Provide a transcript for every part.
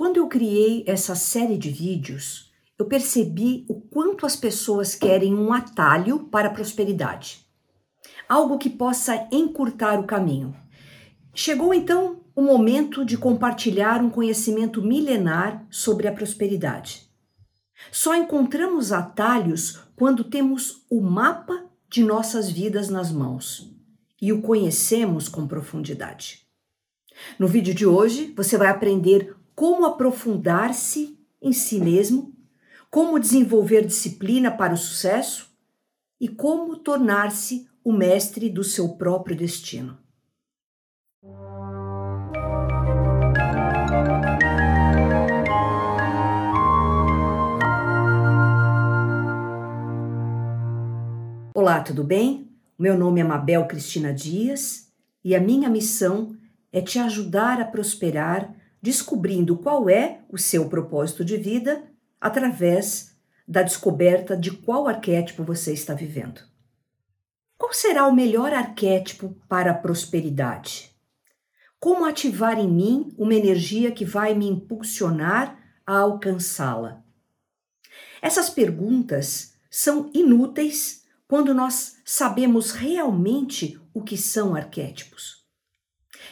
Quando eu criei essa série de vídeos, eu percebi o quanto as pessoas querem um atalho para a prosperidade. Algo que possa encurtar o caminho. Chegou então o momento de compartilhar um conhecimento milenar sobre a prosperidade. Só encontramos atalhos quando temos o mapa de nossas vidas nas mãos e o conhecemos com profundidade. No vídeo de hoje, você vai aprender como aprofundar-se em si mesmo, como desenvolver disciplina para o sucesso e como tornar-se o mestre do seu próprio destino. Olá, tudo bem? Meu nome é Mabel Cristina Dias e a minha missão é te ajudar a prosperar descobrindo qual é o seu propósito de vida através da descoberta de qual arquétipo você está vivendo. Qual será o melhor arquétipo para a prosperidade? Como ativar em mim uma energia que vai me impulsionar a alcançá-la? Essas perguntas são inúteis quando nós sabemos realmente o que são arquétipos.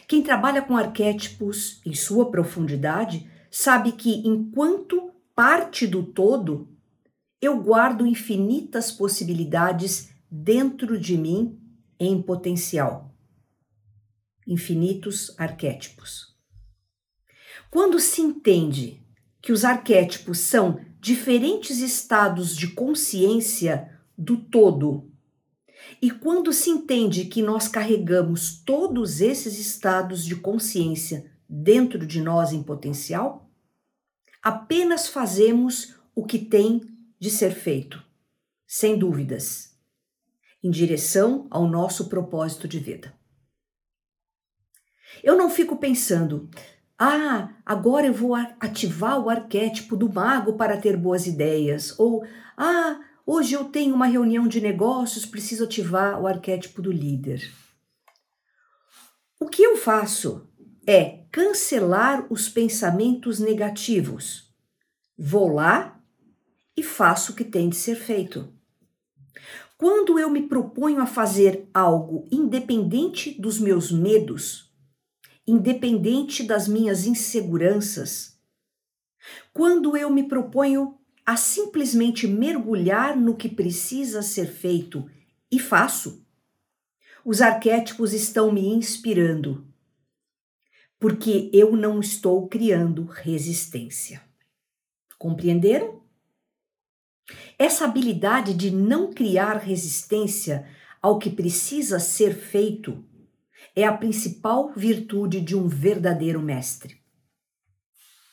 Quem trabalha com arquétipos em sua profundidade sabe que, enquanto parte do todo, eu guardo infinitas possibilidades dentro de mim em potencial. Infinitos arquétipos. Quando se entende que os arquétipos são diferentes estados de consciência do todo e quando se entende que nós carregamos todos esses estados de consciência dentro de nós em potencial, apenas fazemos o que tem de ser feito, sem dúvidas, em direção ao nosso propósito de vida. Eu não fico pensando, ah, agora eu vou ativar o arquétipo do mago para ter boas ideias, ou ah, Hoje eu tenho uma reunião de negócios, preciso ativar o arquétipo do líder. O que eu faço é cancelar os pensamentos negativos. Vou lá e faço o que tem de ser feito. Quando eu me proponho a fazer algo independente dos meus medos, independente das minhas inseguranças, quando eu me proponho a simplesmente mergulhar no que precisa ser feito e faço. Os arquétipos estão me inspirando, porque eu não estou criando resistência. Compreenderam? Essa habilidade de não criar resistência ao que precisa ser feito é a principal virtude de um verdadeiro mestre.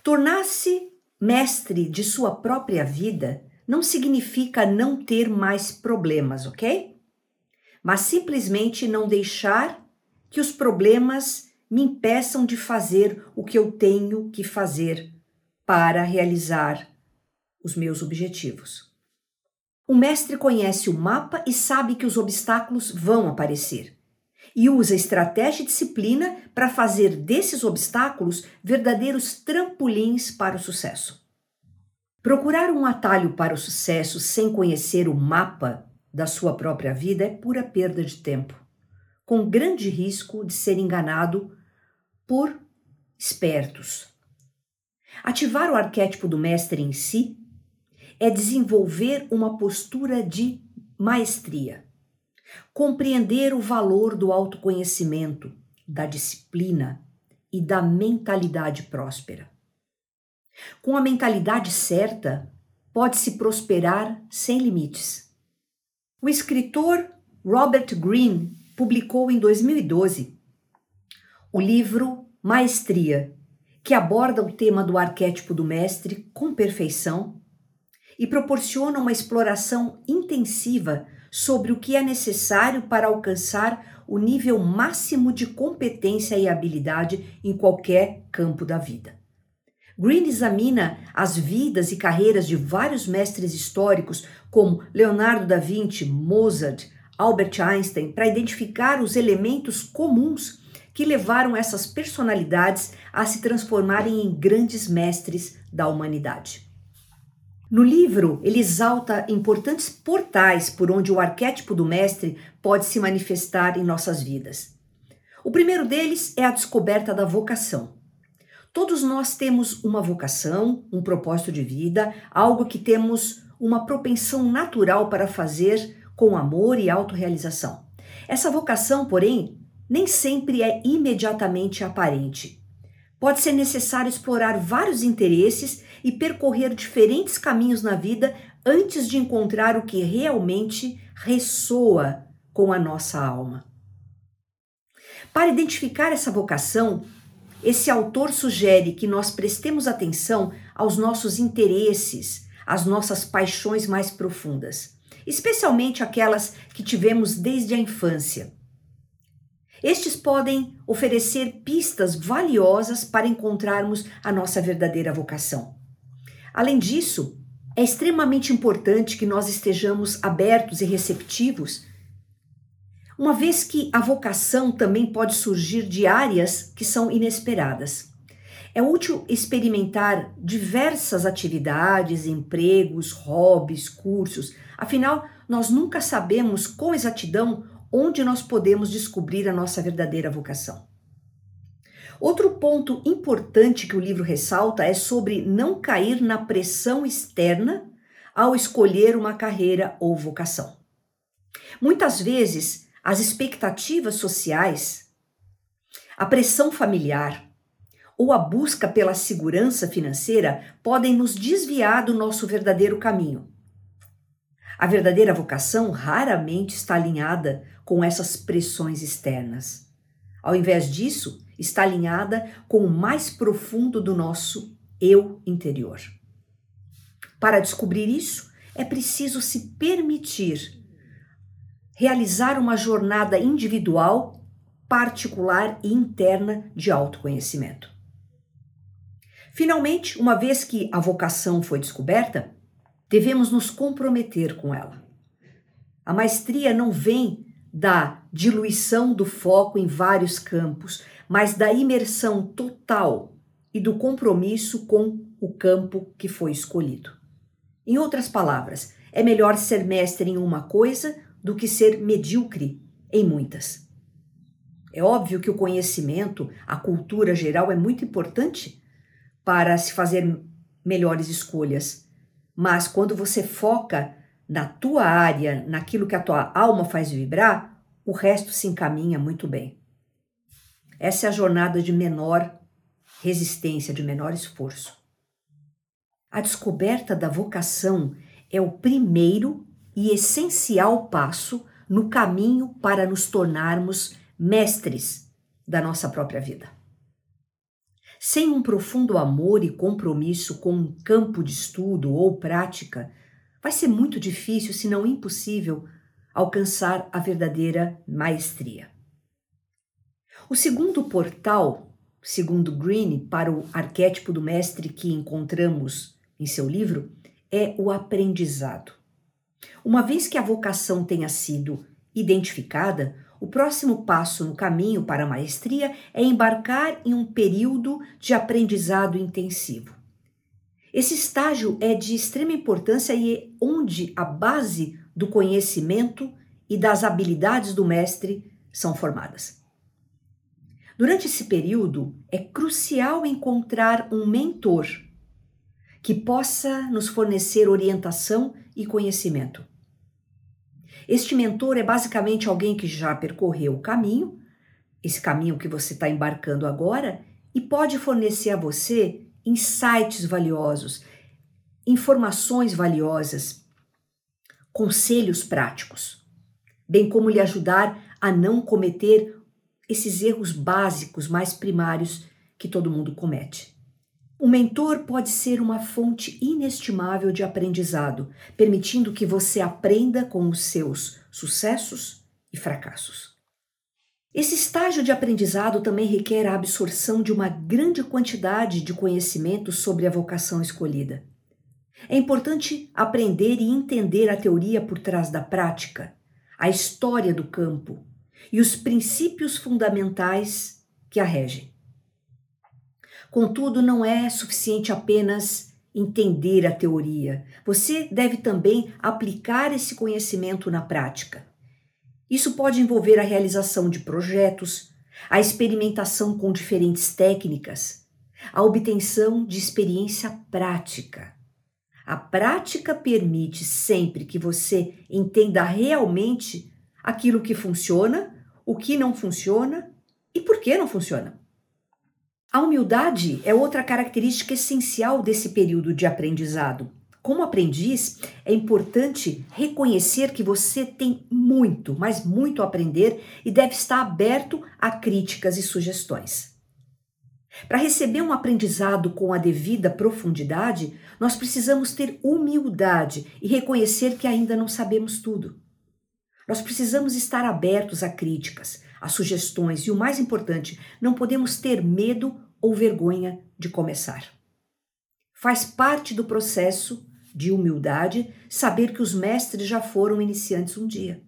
Tornar-se mestre de sua própria vida não significa não ter mais problemas, ok? Mas simplesmente não deixar que os problemas me impeçam de fazer o que eu tenho que fazer para realizar os meus objetivos. O mestre conhece o mapa e sabe que os obstáculos vão aparecer e usa estratégia e disciplina para fazer desses obstáculos verdadeiros trampolins para o sucesso. Procurar um atalho para o sucesso sem conhecer o mapa da sua própria vida é pura perda de tempo, com grande risco de ser enganado por espertos. Ativar o arquétipo do mestre em si é desenvolver uma postura de maestria compreender o valor do autoconhecimento, da disciplina e da mentalidade próspera. Com a mentalidade certa, pode-se prosperar sem limites. O escritor Robert Greene publicou em 2012 o livro Maestria, que aborda o tema do arquétipo do mestre com perfeição e proporciona uma exploração intensiva sobre o que é necessário para alcançar o nível máximo de competência e habilidade em qualquer campo da vida. Green examina as vidas e carreiras de vários mestres históricos, como Leonardo da Vinci, Mozart, Albert Einstein, para identificar os elementos comuns que levaram essas personalidades a se transformarem em grandes mestres da humanidade. No livro, ele exalta importantes portais por onde o arquétipo do mestre pode se manifestar em nossas vidas. O primeiro deles é a descoberta da vocação. Todos nós temos uma vocação, um propósito de vida, algo que temos uma propensão natural para fazer com amor e autorrealização. Essa vocação, porém, nem sempre é imediatamente aparente. Pode ser necessário explorar vários interesses e percorrer diferentes caminhos na vida antes de encontrar o que realmente ressoa com a nossa alma. Para identificar essa vocação, esse autor sugere que nós prestemos atenção aos nossos interesses, às nossas paixões mais profundas, especialmente aquelas que tivemos desde a infância. Estes podem oferecer pistas valiosas para encontrarmos a nossa verdadeira vocação. Além disso, é extremamente importante que nós estejamos abertos e receptivos uma vez que a vocação também pode surgir de áreas que são inesperadas. É útil experimentar diversas atividades, empregos, hobbies, cursos, afinal, nós nunca sabemos com exatidão onde nós podemos descobrir a nossa verdadeira vocação. Outro ponto importante que o livro ressalta é sobre não cair na pressão externa ao escolher uma carreira ou vocação. Muitas vezes, as expectativas sociais, a pressão familiar ou a busca pela segurança financeira podem nos desviar do nosso verdadeiro caminho. A verdadeira vocação raramente está alinhada com essas pressões externas. Ao invés disso, está alinhada com o mais profundo do nosso eu interior. Para descobrir isso, é preciso se permitir realizar uma jornada individual, particular e interna de autoconhecimento. Finalmente, uma vez que a vocação foi descoberta, devemos nos comprometer com ela. A maestria não vem da diluição do foco em vários campos, mas da imersão total e do compromisso com o campo que foi escolhido. Em outras palavras, é melhor ser mestre em uma coisa do que ser medíocre em muitas. É óbvio que o conhecimento, a cultura geral é muito importante para se fazer melhores escolhas, mas quando você foca na tua área, naquilo que a tua alma faz vibrar, o resto se encaminha muito bem. Essa é a jornada de menor resistência, de menor esforço. A descoberta da vocação é o primeiro e essencial passo no caminho para nos tornarmos mestres da nossa própria vida. Sem um profundo amor e compromisso com um campo de estudo ou prática, vai ser muito difícil, se não impossível, alcançar a verdadeira maestria. O segundo portal, segundo Green, para o arquétipo do mestre que encontramos em seu livro, é o aprendizado. Uma vez que a vocação tenha sido identificada, o próximo passo no caminho para a maestria é embarcar em um período de aprendizado intensivo. Esse estágio é de extrema importância e é onde a base do conhecimento e das habilidades do mestre são formadas. Durante esse período, é crucial encontrar um mentor que possa nos fornecer orientação e conhecimento. Este mentor é basicamente alguém que já percorreu o caminho, esse caminho que você está embarcando agora, e pode fornecer a você insights valiosos, informações valiosas, conselhos práticos, bem como lhe ajudar a não cometer esses erros básicos mais primários que todo mundo comete. O mentor pode ser uma fonte inestimável de aprendizado, permitindo que você aprenda com os seus sucessos e fracassos. Esse estágio de aprendizado também requer a absorção de uma grande quantidade de conhecimento sobre a vocação escolhida. É importante aprender e entender a teoria por trás da prática, a história do campo e os princípios fundamentais que a regem. Contudo, não é suficiente apenas entender a teoria. Você deve também aplicar esse conhecimento na prática. Isso pode envolver a realização de projetos, a experimentação com diferentes técnicas, a obtenção de experiência prática. A prática permite sempre que você entenda realmente aquilo que funciona, o que não funciona e por que não funciona. A humildade é outra característica essencial desse período de aprendizado. Como aprendiz, é importante reconhecer que você tem muito, mas muito a aprender e deve estar aberto a críticas e sugestões. Para receber um aprendizado com a devida profundidade, nós precisamos ter humildade e reconhecer que ainda não sabemos tudo. Nós precisamos estar abertos a críticas, a sugestões e, o mais importante, não podemos ter medo ou vergonha de começar. Faz parte do processo de humildade saber que os mestres já foram iniciantes um dia.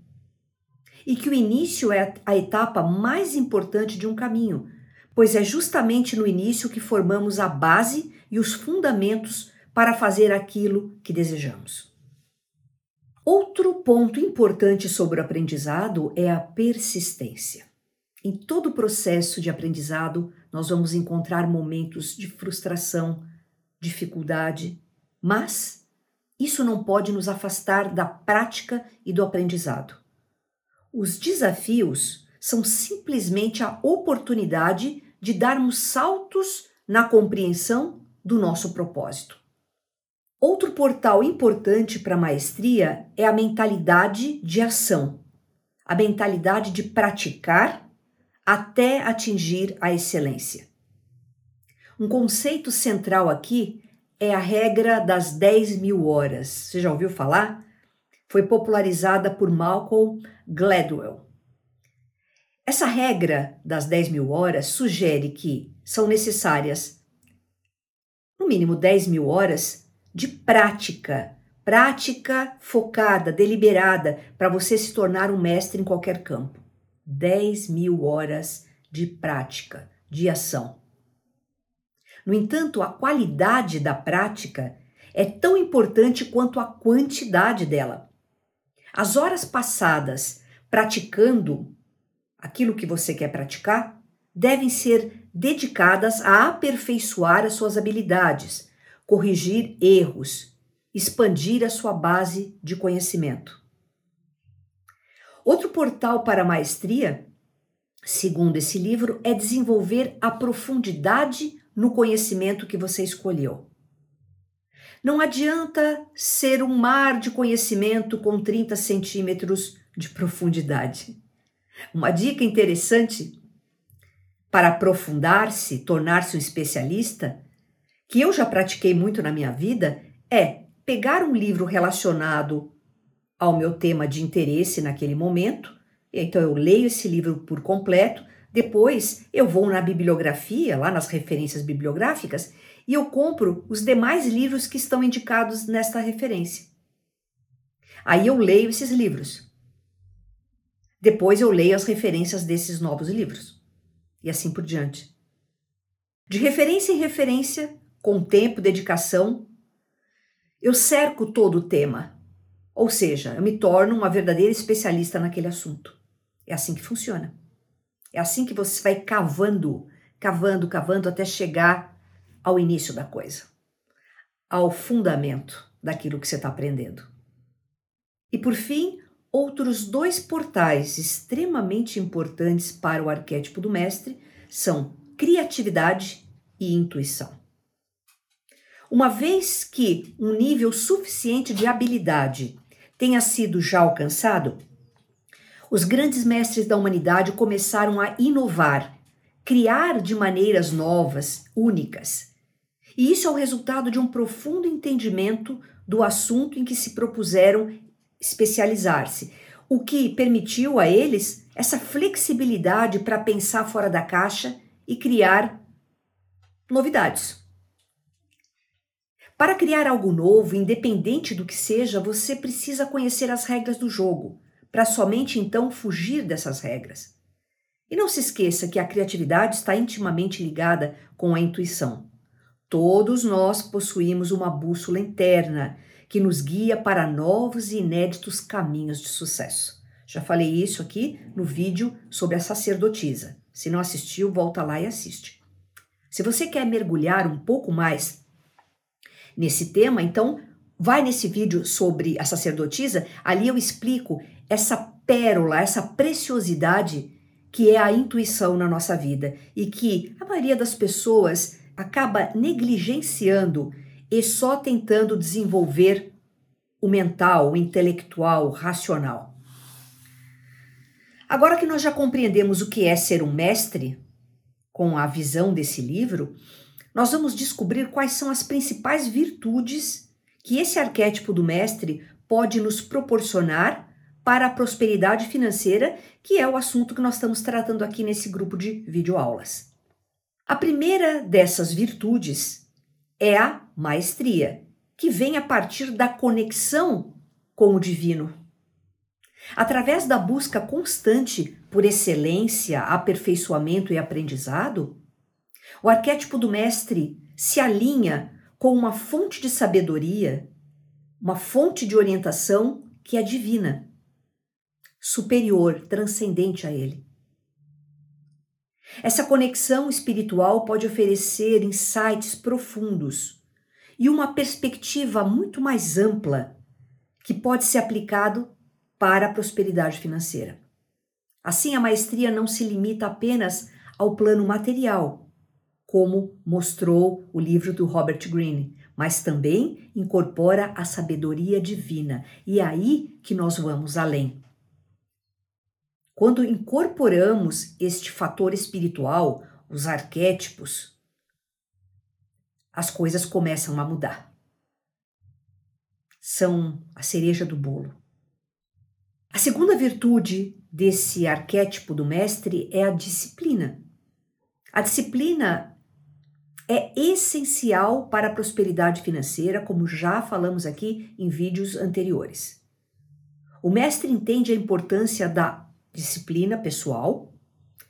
E que o início é a etapa mais importante de um caminho, pois é justamente no início que formamos a base e os fundamentos para fazer aquilo que desejamos. Outro ponto importante sobre o aprendizado é a persistência. Em todo o processo de aprendizado, nós vamos encontrar momentos de frustração, dificuldade, mas isso não pode nos afastar da prática e do aprendizado. Os desafios são simplesmente a oportunidade de darmos saltos na compreensão do nosso propósito. Outro portal importante para a maestria é a mentalidade de ação, a mentalidade de praticar até atingir a excelência. Um conceito central aqui é a regra das 10 mil horas. Você já ouviu falar? Foi popularizada por Malcolm Gladwell. Essa regra das 10 mil horas sugere que são necessárias, no mínimo 10 mil horas, de prática, prática focada, deliberada, para você se tornar um mestre em qualquer campo. 10 mil horas de prática, de ação. No entanto, a qualidade da prática é tão importante quanto a quantidade dela. As horas passadas praticando aquilo que você quer praticar devem ser dedicadas a aperfeiçoar as suas habilidades, corrigir erros, expandir a sua base de conhecimento. Outro portal para a maestria, segundo esse livro, é desenvolver a profundidade no conhecimento que você escolheu. Não adianta ser um mar de conhecimento com 30 centímetros de profundidade. Uma dica interessante para aprofundar-se, tornar-se um especialista, que eu já pratiquei muito na minha vida, é pegar um livro relacionado ao meu tema de interesse naquele momento. Então eu leio esse livro por completo depois eu vou na bibliografia, lá nas referências bibliográficas, e eu compro os demais livros que estão indicados nesta referência. Aí eu leio esses livros. Depois eu leio as referências desses novos livros. E assim por diante. De referência em referência, com tempo, dedicação, eu cerco todo o tema. Ou seja, eu me torno uma verdadeira especialista naquele assunto. É assim que funciona. É assim que você vai cavando, cavando, cavando até chegar ao início da coisa, ao fundamento daquilo que você está aprendendo. E por fim, outros dois portais extremamente importantes para o arquétipo do mestre são criatividade e intuição. Uma vez que um nível suficiente de habilidade tenha sido já alcançado, os grandes mestres da humanidade começaram a inovar, criar de maneiras novas, únicas. E isso é o resultado de um profundo entendimento do assunto em que se propuseram especializar-se, o que permitiu a eles essa flexibilidade para pensar fora da caixa e criar novidades. Para criar algo novo, independente do que seja, você precisa conhecer as regras do jogo para somente então fugir dessas regras. E não se esqueça que a criatividade está intimamente ligada com a intuição. Todos nós possuímos uma bússola interna que nos guia para novos e inéditos caminhos de sucesso. Já falei isso aqui no vídeo sobre a sacerdotisa. Se não assistiu, volta lá e assiste. Se você quer mergulhar um pouco mais nesse tema, então vai nesse vídeo sobre a sacerdotisa, ali eu explico essa pérola, essa preciosidade que é a intuição na nossa vida e que a maioria das pessoas acaba negligenciando e só tentando desenvolver o mental, o intelectual, o racional. Agora que nós já compreendemos o que é ser um mestre, com a visão desse livro, nós vamos descobrir quais são as principais virtudes que esse arquétipo do mestre pode nos proporcionar para a prosperidade financeira, que é o assunto que nós estamos tratando aqui nesse grupo de videoaulas. A primeira dessas virtudes é a maestria, que vem a partir da conexão com o divino. Através da busca constante por excelência, aperfeiçoamento e aprendizado, o arquétipo do mestre se alinha com uma fonte de sabedoria, uma fonte de orientação que é divina, superior, transcendente a ele. Essa conexão espiritual pode oferecer insights profundos e uma perspectiva muito mais ampla que pode ser aplicado para a prosperidade financeira. Assim, a maestria não se limita apenas ao plano material, como mostrou o livro do Robert Greene, mas também incorpora a sabedoria divina. E é aí que nós vamos além. Quando incorporamos este fator espiritual, os arquétipos, as coisas começam a mudar. São a cereja do bolo. A segunda virtude desse arquétipo do mestre é a disciplina. A disciplina é essencial para a prosperidade financeira, como já falamos aqui em vídeos anteriores. O mestre entende a importância da disciplina pessoal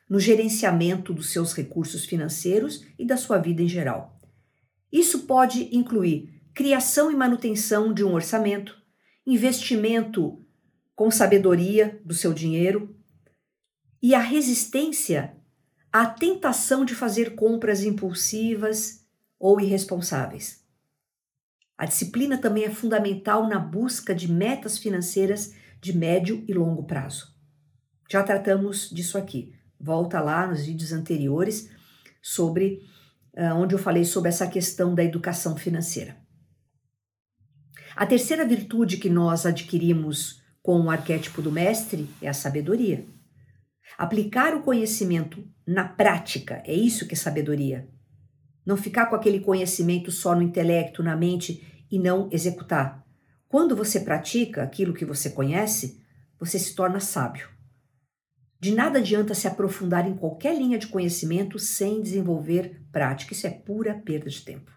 no gerenciamento dos seus recursos financeiros e da sua vida em geral. Isso pode incluir criação e manutenção de um orçamento, investimento com sabedoria do seu dinheiro e a resistência à tentação de fazer compras impulsivas ou irresponsáveis. A disciplina também é fundamental na busca de metas financeiras de médio e longo prazo. Já tratamos disso aqui. Volta lá nos vídeos anteriores sobre uh, onde eu falei sobre essa questão da educação financeira. A terceira virtude que nós adquirimos com o arquétipo do mestre é a sabedoria. Aplicar o conhecimento na prática, é isso que é sabedoria. Não ficar com aquele conhecimento só no intelecto, na mente e não executar. Quando você pratica aquilo que você conhece, você se torna sábio. De nada adianta se aprofundar em qualquer linha de conhecimento sem desenvolver prática. Isso é pura perda de tempo.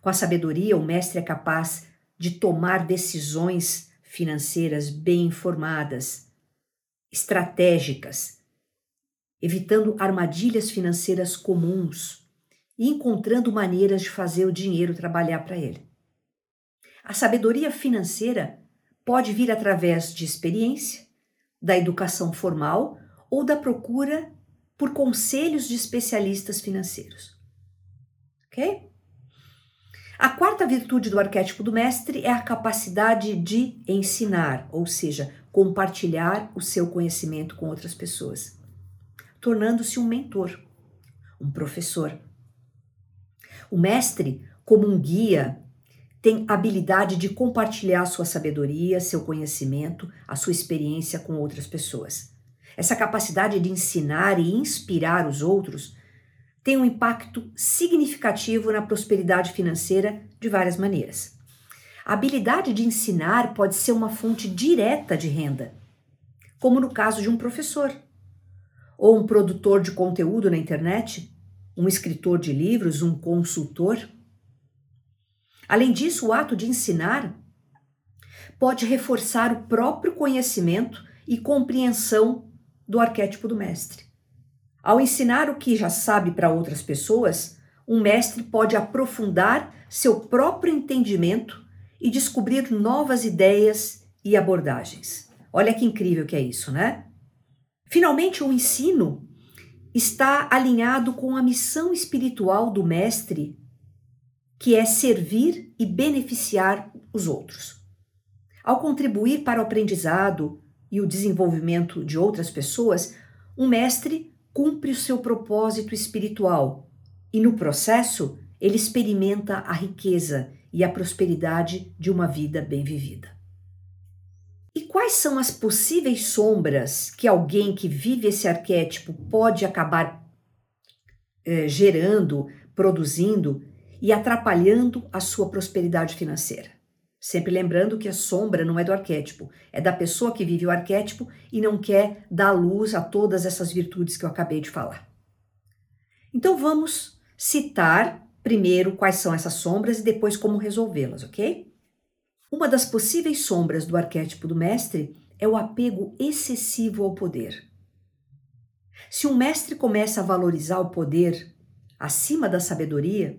Com a sabedoria, o mestre é capaz de tomar decisões financeiras bem informadas, estratégicas, evitando armadilhas financeiras comuns e encontrando maneiras de fazer o dinheiro trabalhar para ele. A sabedoria financeira pode vir através de experiência, da educação formal ou da procura por conselhos de especialistas financeiros. Ok? A quarta virtude do arquétipo do mestre é a capacidade de ensinar, ou seja, compartilhar o seu conhecimento com outras pessoas, tornando-se um mentor, um professor. O mestre, como um guia, tem habilidade de compartilhar sua sabedoria, seu conhecimento, a sua experiência com outras pessoas. Essa capacidade de ensinar e inspirar os outros tem um impacto significativo na prosperidade financeira de várias maneiras. A habilidade de ensinar pode ser uma fonte direta de renda, como no caso de um professor, ou um produtor de conteúdo na internet, um escritor de livros, um consultor. Além disso, o ato de ensinar pode reforçar o próprio conhecimento e compreensão do arquétipo do mestre. Ao ensinar o que já sabe para outras pessoas, um mestre pode aprofundar seu próprio entendimento e descobrir novas ideias e abordagens. Olha que incrível que é isso, né? Finalmente, o ensino está alinhado com a missão espiritual do mestre, que é servir e beneficiar os outros. Ao contribuir para o aprendizado e o desenvolvimento de outras pessoas, um mestre cumpre o seu propósito espiritual e, no processo, ele experimenta a riqueza e a prosperidade de uma vida bem vivida. E quais são as possíveis sombras que alguém que vive esse arquétipo pode acabar eh, gerando, produzindo e atrapalhando a sua prosperidade financeira? Sempre lembrando que a sombra não é do arquétipo, é da pessoa que vive o arquétipo e não quer dar luz a todas essas virtudes que eu acabei de falar. Então vamos citar primeiro quais são essas sombras e depois como resolvê-las, ok? Uma das possíveis sombras do arquétipo do mestre é o apego excessivo ao poder. Se um mestre começa a valorizar o poder acima da sabedoria,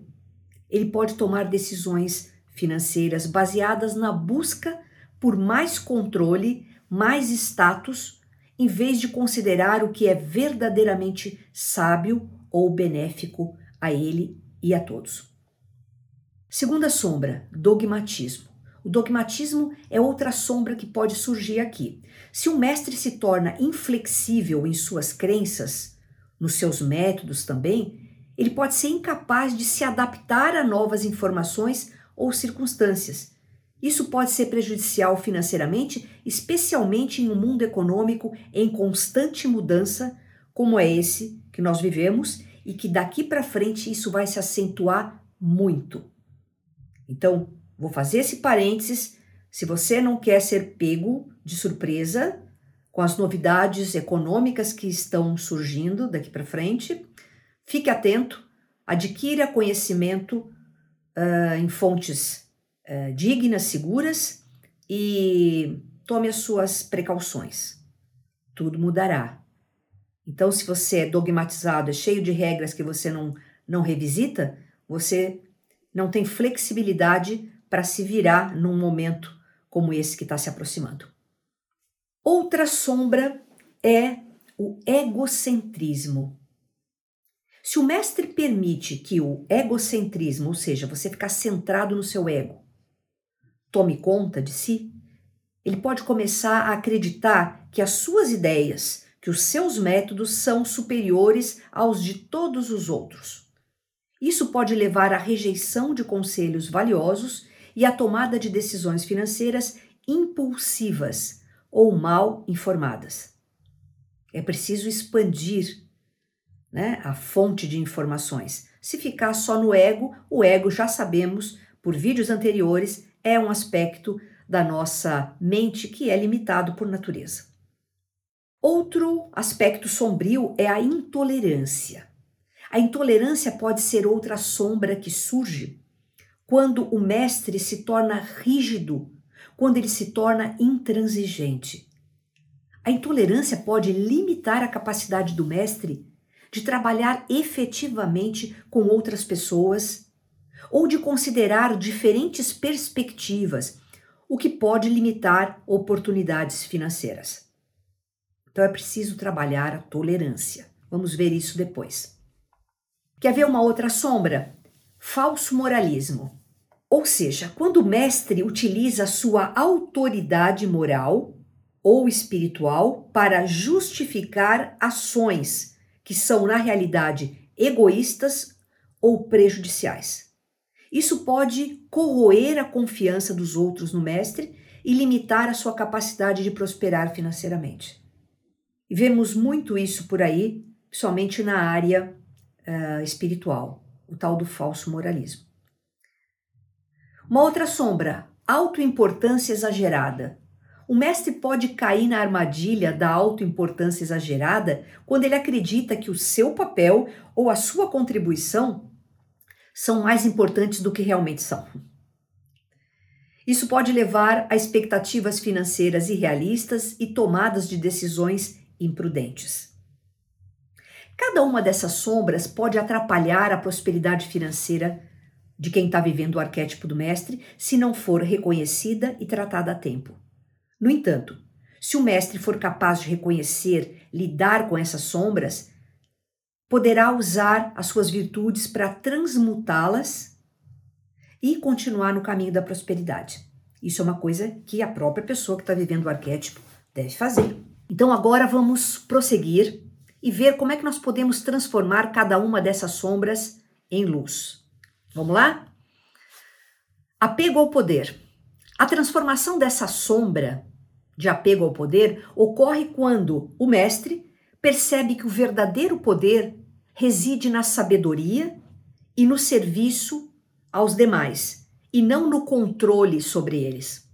ele pode tomar decisões financeiras baseadas na busca por mais controle, mais status, em vez de considerar o que é verdadeiramente sábio ou benéfico a ele e a todos. Segunda sombra, dogmatismo. O dogmatismo é outra sombra que pode surgir aqui. Se o mestre se torna inflexível em suas crenças, nos seus métodos também, ele pode ser incapaz de se adaptar a novas informações ou circunstâncias. Isso pode ser prejudicial financeiramente, especialmente em um mundo econômico em constante mudança, como é esse que nós vivemos e que daqui para frente isso vai se acentuar muito. Então, vou fazer esse parênteses. Se você não quer ser pego de surpresa com as novidades econômicas que estão surgindo daqui para frente, fique atento, adquira conhecimento uh, em fontes uh, dignas, seguras e tome as suas precauções. Tudo mudará. Então, se você é dogmatizado, é cheio de regras que você não, não revisita, você não tem flexibilidade para se virar num momento como esse que está se aproximando. Outra sombra é o egocentrismo. Se o mestre permite que o egocentrismo, ou seja, você ficar centrado no seu ego, tome conta de si, ele pode começar a acreditar que as suas ideias, que os seus métodos são superiores aos de todos os outros. Isso pode levar à rejeição de conselhos valiosos e à tomada de decisões financeiras impulsivas ou mal informadas. É preciso expandir né, a fonte de informações. Se ficar só no ego, o ego, já sabemos por vídeos anteriores, é um aspecto da nossa mente que é limitado por natureza. Outro aspecto sombrio é a intolerância. A intolerância pode ser outra sombra que surge quando o mestre se torna rígido, quando ele se torna intransigente. A intolerância pode limitar a capacidade do mestre de trabalhar efetivamente com outras pessoas ou de considerar diferentes perspectivas, o que pode limitar oportunidades financeiras. Então é preciso trabalhar a tolerância. Vamos ver isso depois. Quer ver uma outra sombra? Falso moralismo. Ou seja, quando o mestre utiliza sua autoridade moral ou espiritual para justificar ações que são, na realidade, egoístas ou prejudiciais. Isso pode corroer a confiança dos outros no mestre e limitar a sua capacidade de prosperar financeiramente. E vemos muito isso por aí, somente na área uh, espiritual, o tal do falso moralismo. Uma outra sombra, autoimportância exagerada. O mestre pode cair na armadilha da autoimportância exagerada quando ele acredita que o seu papel ou a sua contribuição são mais importantes do que realmente são. Isso pode levar a expectativas financeiras irrealistas e tomadas de decisões imprudentes. Cada uma dessas sombras pode atrapalhar a prosperidade financeira de quem está vivendo o arquétipo do mestre se não for reconhecida e tratada a tempo. No entanto, se o mestre for capaz de reconhecer, lidar com essas sombras, poderá usar as suas virtudes para transmutá-las e continuar no caminho da prosperidade. Isso é uma coisa que a própria pessoa que está vivendo o arquétipo deve fazer. Então agora vamos prosseguir e ver como é que nós podemos transformar cada uma dessas sombras em luz. Vamos lá? Apego ao poder. A transformação dessa sombra de apego ao poder ocorre quando o mestre percebe que o verdadeiro poder reside na sabedoria e no serviço aos demais, e não no controle sobre eles.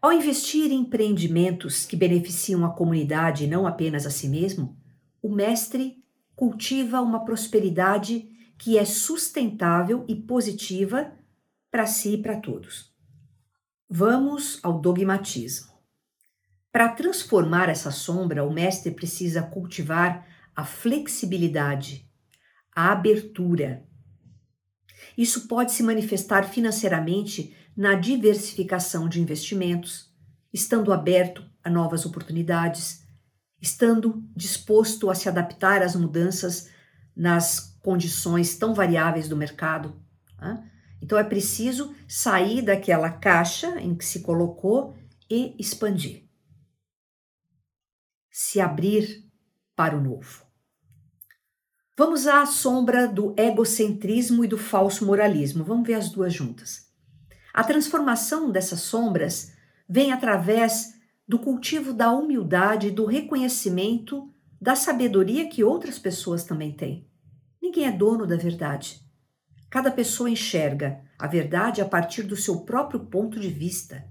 Ao investir em empreendimentos que beneficiam a comunidade e não apenas a si mesmo, o mestre cultiva uma prosperidade que é sustentável e positiva para si e para todos. Vamos ao dogmatismo. Para transformar essa sombra, o mestre precisa cultivar a flexibilidade, a abertura. Isso pode se manifestar financeiramente na diversificação de investimentos, estando aberto a novas oportunidades, estando disposto a se adaptar às mudanças nas condições tão variáveis do mercado. Né? Então é preciso sair daquela caixa em que se colocou e expandir. Se abrir para o novo. Vamos à sombra do egocentrismo e do falso moralismo. Vamos ver as duas juntas. A transformação dessas sombras vem através do cultivo da humildade do reconhecimento da sabedoria que outras pessoas também têm. Ninguém é dono da verdade. Cada pessoa enxerga a verdade a partir do seu próprio ponto de vista.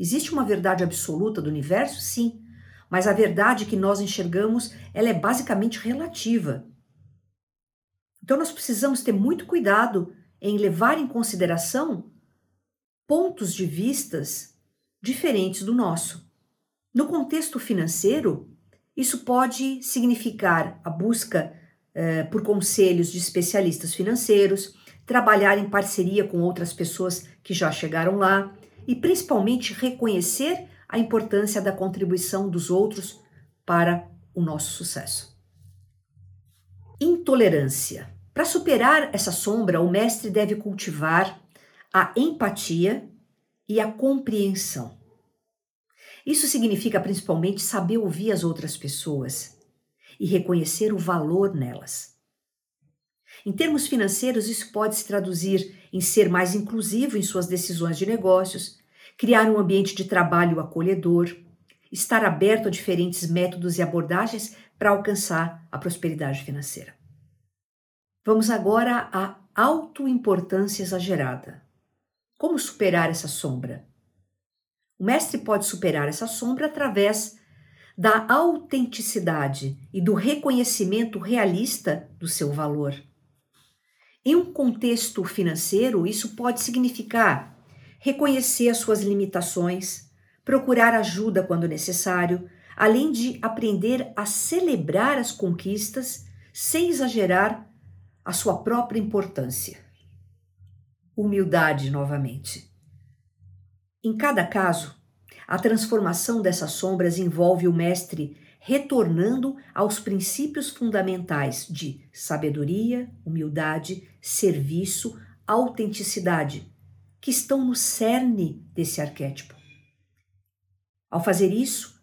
Existe uma verdade absoluta do universo? Sim, mas a verdade que nós enxergamos, ela é basicamente relativa. Então nós precisamos ter muito cuidado em levar em consideração pontos de vistas diferentes do nosso. No contexto financeiro, isso pode significar a busca eh, por conselhos de especialistas financeiros, trabalhar em parceria com outras pessoas que já chegaram lá e principalmente reconhecer a importância da contribuição dos outros para o nosso sucesso. Intolerância. Para superar essa sombra, o mestre deve cultivar a empatia e a compreensão. Isso significa principalmente saber ouvir as outras pessoas e reconhecer o valor nelas. Em termos financeiros, isso pode se traduzir em ser mais inclusivo em suas decisões de negócios, criar um ambiente de trabalho acolhedor, estar aberto a diferentes métodos e abordagens para alcançar a prosperidade financeira. Vamos agora à autoimportância exagerada. Como superar essa sombra? O mestre pode superar essa sombra através da autenticidade e do reconhecimento realista do seu valor. Em um contexto financeiro, isso pode significar reconhecer as suas limitações, procurar ajuda quando necessário, além de aprender a celebrar as conquistas sem exagerar a sua própria importância. Humildade novamente. Em cada caso, a transformação dessas sombras envolve o mestre retornando aos princípios fundamentais de sabedoria, humildade, serviço, autenticidade, que estão no cerne desse arquétipo. Ao fazer isso,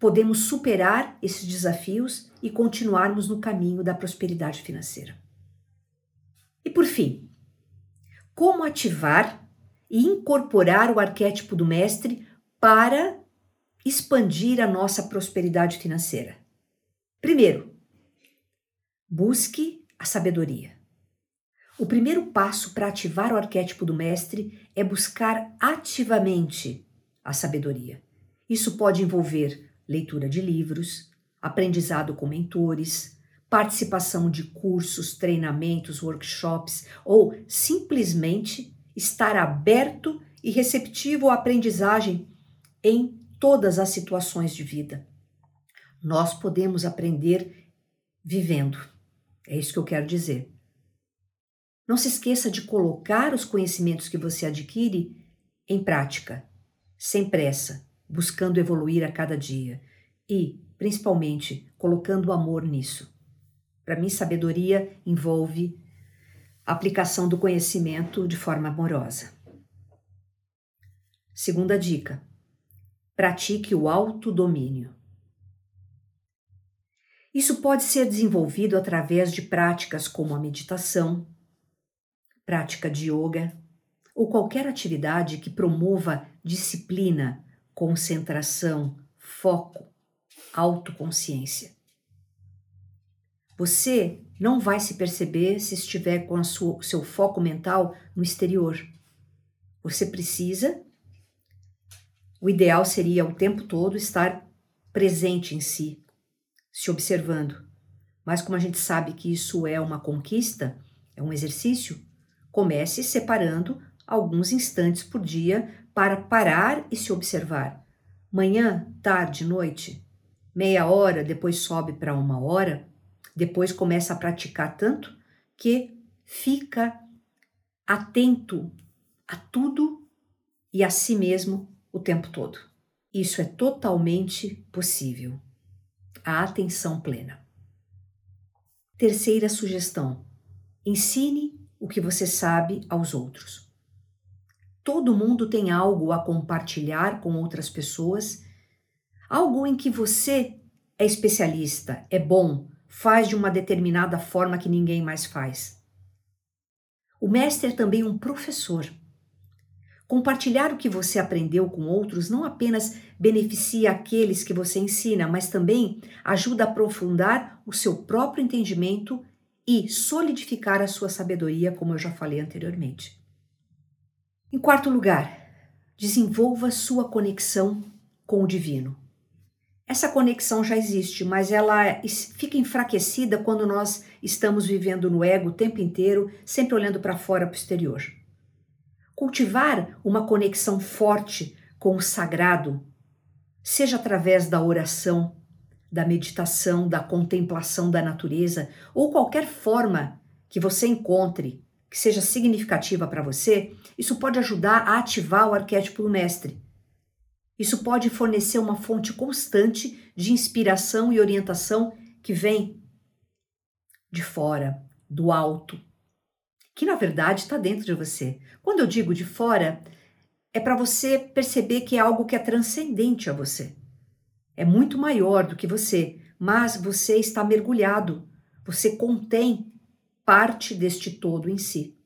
podemos superar esses desafios e continuarmos no caminho da prosperidade financeira. E por fim, como ativar e incorporar o arquétipo do mestre para expandir a nossa prosperidade financeira. Primeiro, busque a sabedoria. O primeiro passo para ativar o arquétipo do mestre é buscar ativamente a sabedoria. Isso pode envolver leitura de livros, aprendizado com mentores, participação de cursos, treinamentos, workshops ou simplesmente estar aberto e receptivo à aprendizagem em todas as situações de vida. Nós podemos aprender vivendo. É isso que eu quero dizer. Não se esqueça de colocar os conhecimentos que você adquire em prática, sem pressa, buscando evoluir a cada dia e, principalmente, colocando amor nisso. Para mim, sabedoria envolve a aplicação do conhecimento de forma amorosa. Segunda dica: pratique o autodomínio. Isso pode ser desenvolvido através de práticas como a meditação, prática de yoga ou qualquer atividade que promova disciplina, concentração, foco, autoconsciência. Você não vai se perceber se estiver com o seu foco mental no exterior. Você precisa. O ideal seria o tempo todo estar presente em si, se observando. Mas como a gente sabe que isso é uma conquista, é um exercício, comece separando alguns instantes por dia para parar e se observar. Manhã, tarde, noite, meia hora, depois sobe para uma hora depois começa a praticar tanto que fica atento a tudo e a si mesmo o tempo todo. Isso é totalmente possível. A atenção plena. Terceira sugestão: ensine o que você sabe aos outros. Todo mundo tem algo a compartilhar com outras pessoas, algo em que você é especialista, é bom, faz de uma determinada forma que ninguém mais faz. O mestre é também um professor. Compartilhar o que você aprendeu com outros não apenas beneficia aqueles que você ensina, mas também ajuda a aprofundar o seu próprio entendimento e solidificar a sua sabedoria, como eu já falei anteriormente. Em quarto lugar, desenvolva sua conexão com o divino. Essa conexão já existe, mas ela fica enfraquecida quando nós estamos vivendo no ego o tempo inteiro, sempre olhando para fora, para o exterior. Cultivar uma conexão forte com o sagrado, seja através da oração, da meditação, da contemplação da natureza ou qualquer forma que você encontre que seja significativa para você, isso pode ajudar a ativar o arquétipo do mestre isso pode fornecer uma fonte constante de inspiração e orientação que vem de fora, do alto, que na verdade está dentro de você. Quando eu digo de fora, é para você perceber que é algo que é transcendente a você. É muito maior do que você, mas você está mergulhado, você contém parte deste todo em si.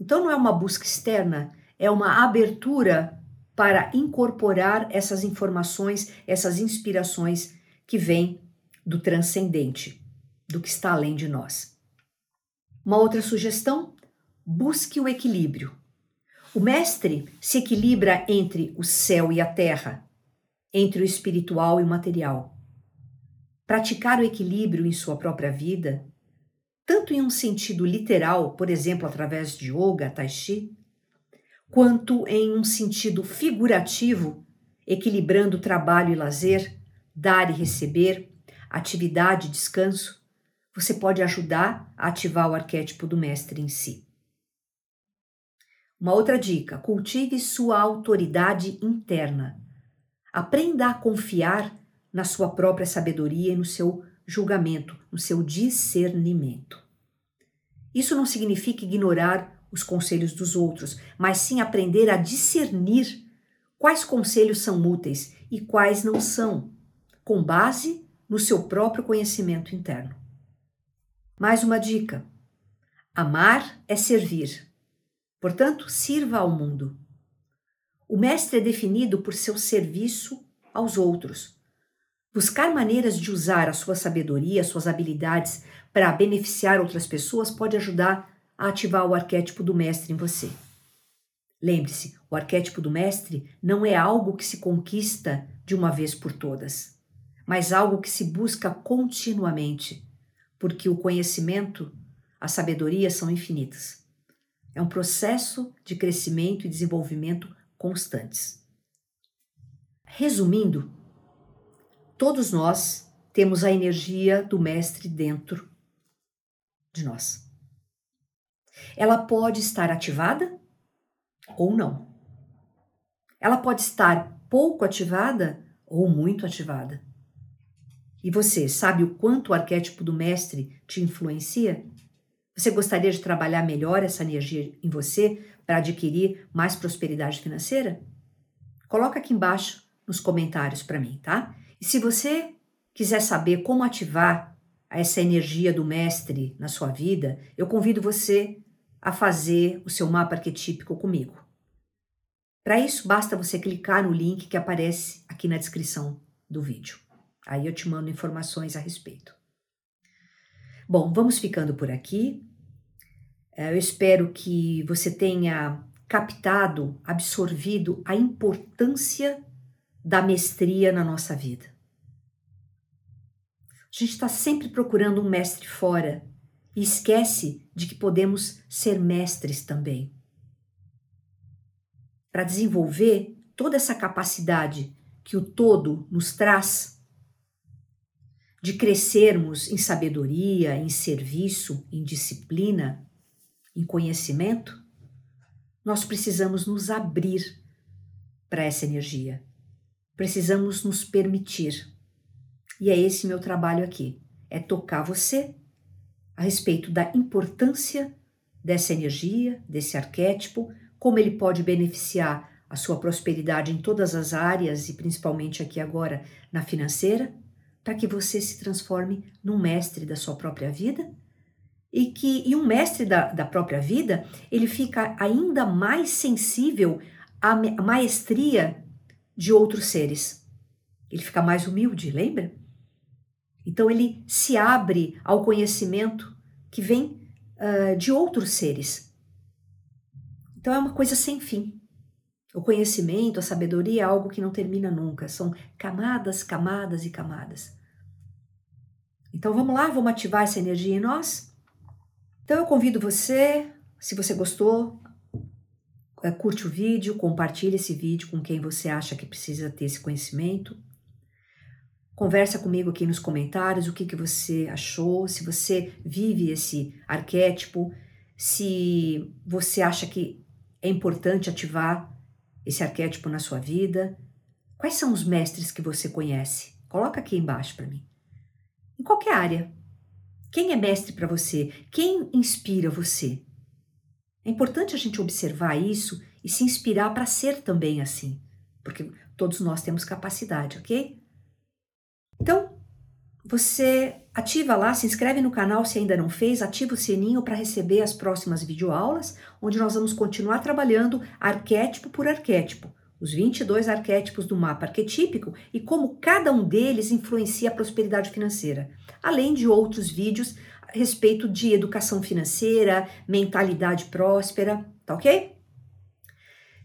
Então não é uma busca externa, é uma abertura para incorporar essas informações, essas inspirações que vêm do transcendente, do que está além de nós. Uma outra sugestão: busque o equilíbrio. O mestre se equilibra entre o céu e a terra, entre o espiritual e o material. Praticar o equilíbrio em sua própria vida, tanto em um sentido literal, por exemplo, através de yoga, tai chi, quanto em um sentido figurativo, equilibrando trabalho e lazer, dar e receber, atividade e descanso, você pode ajudar a ativar o arquétipo do mestre em si. Uma outra dica: cultive sua autoridade interna. Aprenda a confiar na sua própria sabedoria e no seu julgamento, no seu discernimento. Isso não significa ignorar os conselhos dos outros, mas sim aprender a discernir quais conselhos são úteis e quais não são, com base no seu próprio conhecimento interno. Mais uma dica: amar é servir. Portanto, sirva ao mundo. O mestre é definido por seu serviço aos outros. Buscar maneiras de usar a sua sabedoria, suas habilidades para beneficiar outras pessoas pode ajudar a ativar o arquétipo do mestre em você. Lembre-se, o arquétipo do mestre não é algo que se conquista de uma vez por todas, mas algo que se busca continuamente, porque o conhecimento, a sabedoria são infinitas. É um processo de crescimento e desenvolvimento constantes. Resumindo, todos nós temos a energia do mestre dentro de nós. Ela pode estar ativada ou não. Ela pode estar pouco ativada ou muito ativada. E você sabe o quanto o arquétipo do mestre te influencia? Você gostaria de trabalhar melhor essa energia em você para adquirir mais prosperidade financeira? Coloca aqui embaixo nos comentários para mim, tá? E se você quiser saber como ativar essa energia do mestre na sua vida, eu convido você a fazer o seu mapa arquetípico comigo. Para isso, basta você clicar no link que aparece aqui na descrição do vídeo. Aí eu te mando informações a respeito. Bom, vamos ficando por aqui. É, eu espero que você tenha captado, absorvido a importância da mestria na nossa vida. A gente está sempre procurando um mestre fora e esquece de que podemos ser mestres também. Para desenvolver toda essa capacidade que o todo nos traz, de crescermos em sabedoria, em serviço, em disciplina, em conhecimento, nós precisamos nos abrir para essa energia. Precisamos nos permitir. E é esse meu trabalho aqui: é tocar você a respeito da importância dessa energia, desse arquétipo, como ele pode beneficiar a sua prosperidade em todas as áreas e principalmente aqui agora na financeira, para que você se transforme num mestre da sua própria vida e que e um mestre da, da própria vida ele fica ainda mais sensível à maestria de outros seres. Ele fica mais humilde, lembra? Então ele se abre ao conhecimento que vem uh, de outros seres. Então é uma coisa sem fim. O conhecimento, a sabedoria é algo que não termina nunca. São camadas, camadas e camadas. Então vamos lá, vamos ativar essa energia em nós? Então eu convido você, se você gostou, é, curte o vídeo, compartilhe esse vídeo com quem você acha que precisa ter esse conhecimento. Conversa comigo aqui nos comentários o que, que você achou, se você vive esse arquétipo, se você acha que é importante ativar esse arquétipo na sua vida. Quais são os mestres que você conhece? Coloca aqui embaixo para mim. Em qualquer área. Quem é mestre para você? Quem inspira você? É importante a gente observar isso e se inspirar para ser também assim, porque todos nós temos capacidade, ok? Então, você ativa lá, se inscreve no canal se ainda não fez, ativa o sininho para receber as próximas videoaulas, onde nós vamos continuar trabalhando arquétipo por arquétipo, os 22 arquétipos do mapa arquetípico e como cada um deles influencia a prosperidade financeira, além de outros vídeos a respeito de educação financeira, mentalidade próspera, tá ok?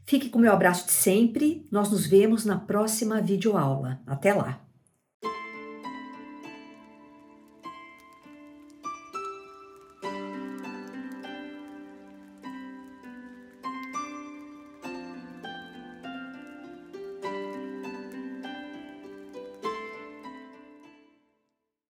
Fique com o meu abraço de sempre. Nós nos vemos na próxima videoaula. Até lá!